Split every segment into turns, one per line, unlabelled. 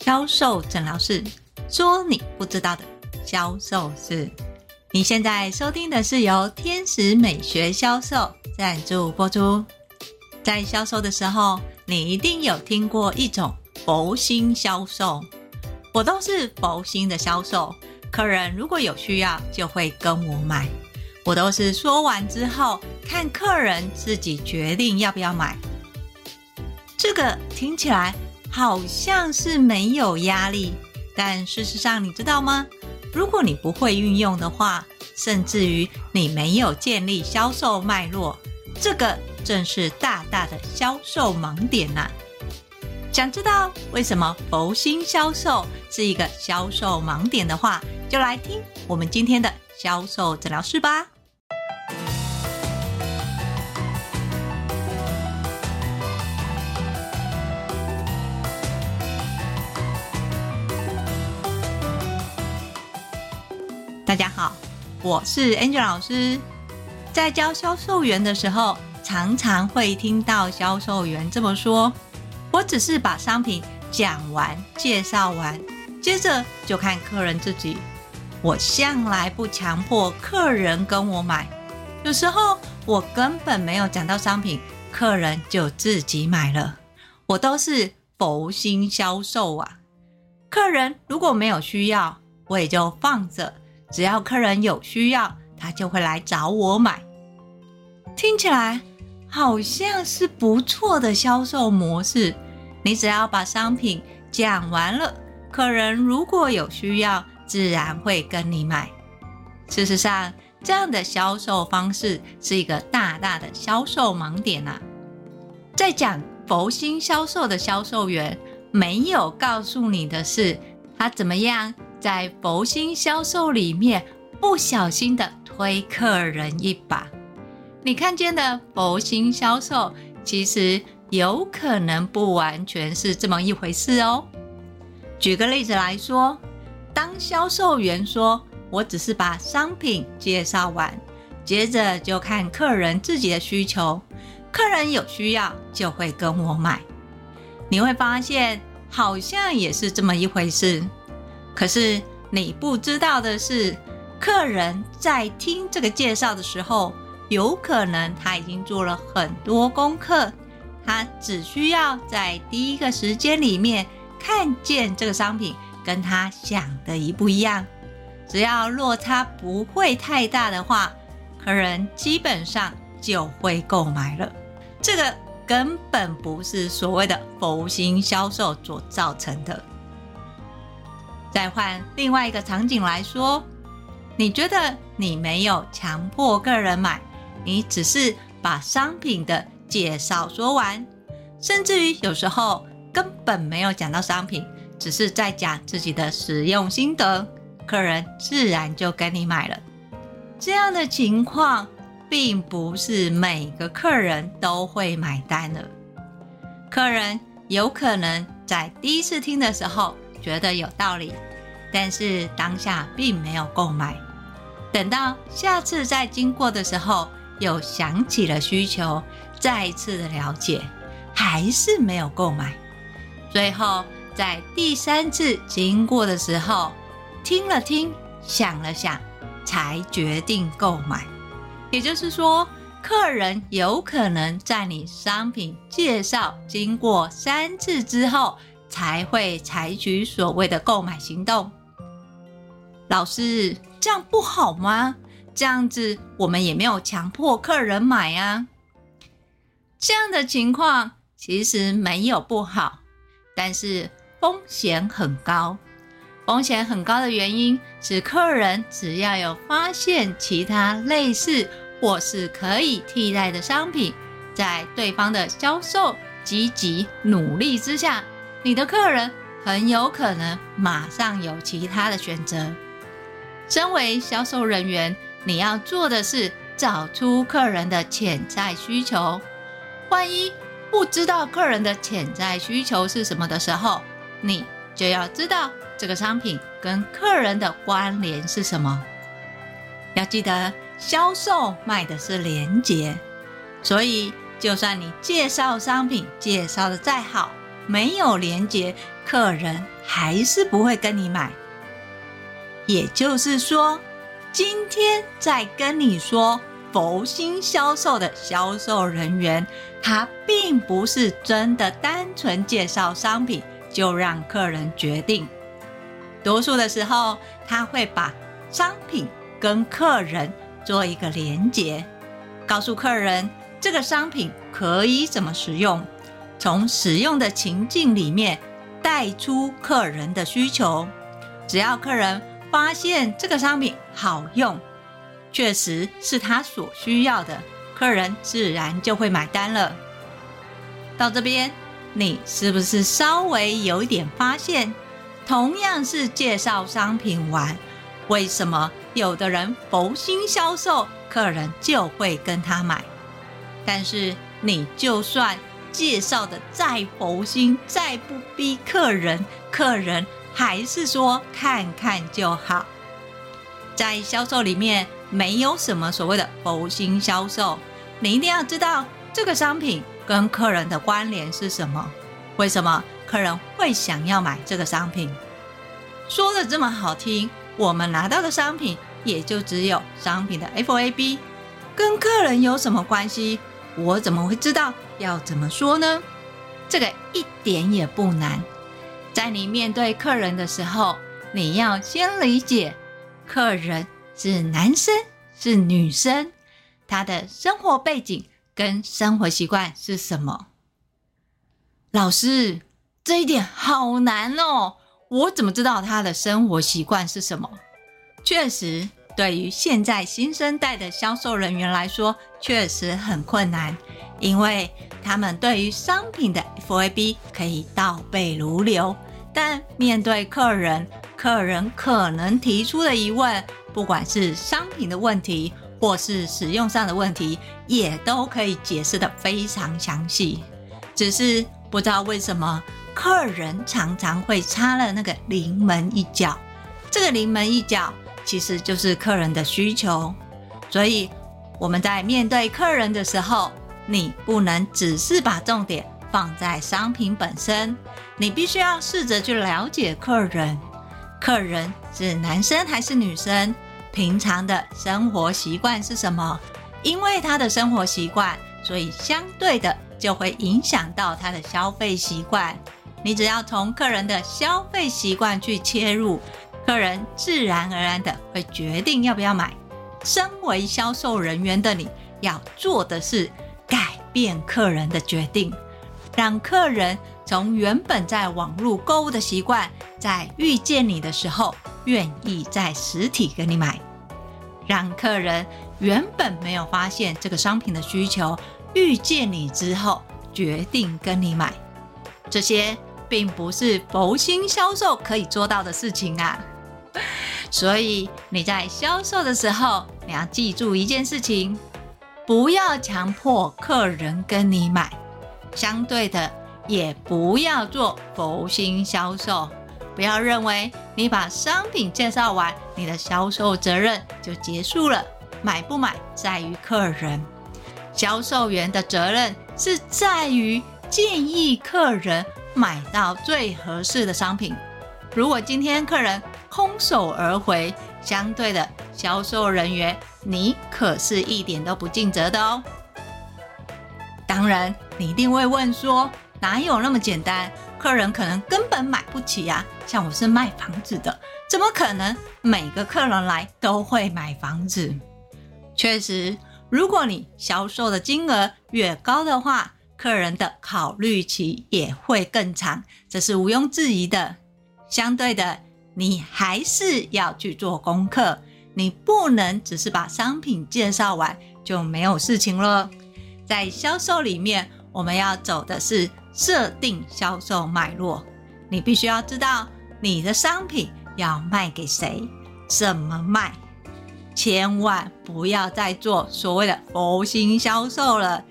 销售诊疗室，说你不知道的销售事。你现在收听的是由天使美学销售赞助播出。在销售的时候，你一定有听过一种佛心销售，我都是佛心的销售。客人如果有需要，就会跟我买。我都是说完之后，看客人自己决定要不要买。这个听起来好像是没有压力，但事实上，你知道吗？如果你不会运用的话，甚至于你没有建立销售脉络，这个正是大大的销售盲点呐、想知道为什么佛心销售是一个销售盲点的话，就来听我们今天的销售诊疗室吧。大家好，我是 Angel 老师。在教销售员的时候，常常会听到销售员这么说：“我只是把商品讲完、介绍完，接着就看客人自己。我向来不强迫客人跟我买，有时候我根本没有讲到商品，客人就自己买了。我都是佛心销售啊！客人如果没有需要，我也就放着。”只要客人有需要，他就会来找我买。听起来好像是不错的销售模式。你只要把商品讲完了，客人如果有需要，自然会跟你买。事实上，这样的销售方式是一个大大的销售盲点呐。在讲佛心销售的销售员没有告诉你的是，他怎么样？在佛心销售里面，不小心的推客人一把，你看见的佛心销售，其实有可能不完全是这么一回事哦。举个例子来说，当销售员说：“我只是把商品介绍完，接着就看客人自己的需求，客人有需要就会跟我买。”你会发现，好像也是这么一回事。可是你不知道的是，客人在听这个介绍的时候，有可能他已经做了很多功课，他只需要在第一个时间里面看见这个商品跟他想的一不一样，只要落差不会太大的话，客人基本上就会购买了。这个根本不是所谓的佛心销售所造成的。再换另外一个场景来说，你觉得你没有强迫客人买，你只是把商品的介绍说完，甚至于有时候根本没有讲到商品，只是在讲自己的使用心得，客人自然就跟你买了。这样的情况并不是每个客人都会买单的，客人有可能在第一次听的时候，觉得有道理，但是当下并没有购买。等到下次再经过的时候，又想起了需求，再一次的了解，还是没有购买。最后在第三次经过的时候，听了听，想了想，才决定购买。也就是说，客人有可能在你商品介绍经过三次之后，才会采取所谓的购买行动。老师，这样不好吗？这样子我们也没有强迫客人买啊。这样的情况其实没有不好，但是风险很高。风险很高的原因是，客人只要有发现其他类似或是可以替代的商品，在对方的销售积极努力之下。你的客人很有可能马上有其他的选择。身为销售人员，你要做的是找出客人的潜在需求。万一不知道客人的潜在需求是什么的时候，你就要知道这个商品跟客人的关联是什么。要记得，销售卖的是连结，所以就算你介绍商品介绍的再好。没有连接，客人还是不会跟你买。也就是说，今天在跟你说佛心销售的销售人员，他并不是真的单纯介绍商品就让客人决定。多数的时候，他会把商品跟客人做一个连接，告诉客人这个商品可以怎么使用，从使用的情境里面带出客人的需求。只要客人发现这个商品好用，确实是他所需要的，客人自然就会买单了。到这边，你是不是稍微有一点发现？同样是介绍商品完，为什么有的人佛心销售，客人就会跟他买？但是你就算介绍的再佛心，再不逼客人，客人。还是说看看就好，在销售里面没有什么所谓的佛心销售，你一定要知道这个商品跟客人的关联是什么，为什么客人会想要买这个商品？说的这么好听，我们拿到的商品也就只有商品的 FAB，跟客人有什么关系？我怎么会知道要怎么说呢？这个一点也不难。在你面对客人的时候，你要先理解客人是男生是女生，他的生活背景跟生活习惯是什么。老师，这一点好难哦，我怎么知道他的生活习惯是什么？确实，对于现在新生代的销售人员来说，确实很困难，因为他们对于商品的 FAB 可以倒背如流。但面对客人，客人可能提出的疑问，不管是商品的问题，或是使用上的问题，也都可以解释得非常详细。只是不知道为什么，客人常常会插了那个临门一脚。这个临门一脚其实就是客人的需求。所以我们在面对客人的时候，你不能只是把重点放在商品本身。你必须要试着去了解客人，客人是男生还是女生，平常的生活习惯是什么？因为他的生活习惯，所以相对的就会影响到他的消费习惯。你只要从客人的消费习惯去切入，客人自然而然的会决定要不要买。身为销售人员的你，要做的是改变客人的决定，让客人。从原本在网络购物的习惯，在遇见你的时候，愿意在实体跟你买，让客人原本没有发现这个商品的需求，遇见你之后决定跟你买，这些并不是佛心销售可以做到的事情啊。所以你在销售的时候，你要记住一件事情，不要强迫客人跟你买，相对的。也不要做佛心销售，不要认为你把商品介绍完，你的销售责任就结束了。买不买在于客人，销售员的责任是在于建议客人买到最合适的商品。如果今天客人空手而回，相对的销售人员，你可是一点都不尽责的哦。当然，你一定会问说，哪有那么简单？客人可能根本买不起呀。像我是卖房子的，怎么可能每个客人来都会买房子？确实，如果你销售的金额越高的话，客人的考虑期也会更长，这是毋庸置疑的。相对的，你还是要去做功课，你不能只是把商品介绍完就没有事情了。在销售里面，我们要走的是。设定销售脉络，你必须要知道你的商品要卖给谁，怎么卖，千万不要再做所谓的佛心销售了，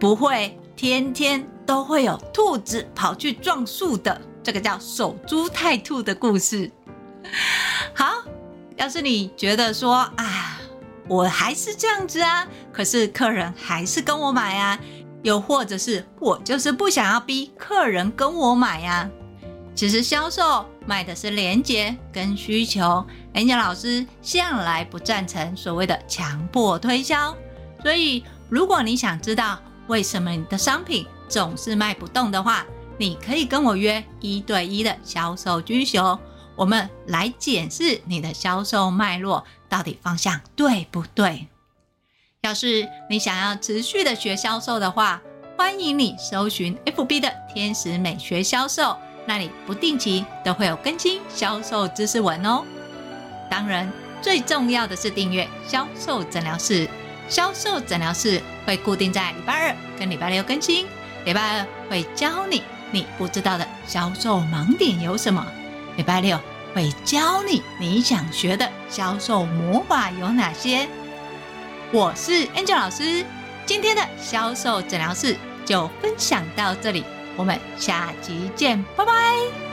不会天天都会有兔子跑去撞树的，这个叫守株待兔的故事。好，要是你觉得说啊，我还是这样子啊，可是客人还是跟我买啊。又或者是我就是不想要逼客人跟我买呀。其实销售卖的是连结跟需求演讲老师向来不赞成所谓的强迫推销。所以，如果你想知道为什么你的商品总是卖不动的话，你可以跟我约一对一的销售居酒，我们来检视你的销售脉络到底方向对不对。要是你想要持续的学销售的话，欢迎你搜寻 FB 的天使美学销售，那里不定期都会有更新销售知识文哦。当然，最重要的是订阅销售诊疗室。销售诊疗室会固定在礼拜二跟礼拜六更新。礼拜二会教你你不知道的销售盲点有什么，礼拜六会教你你想学的销售魔法有哪些。我是 Angel 老师，今天的销售诊疗室就分享到这里，我们下集见，拜拜。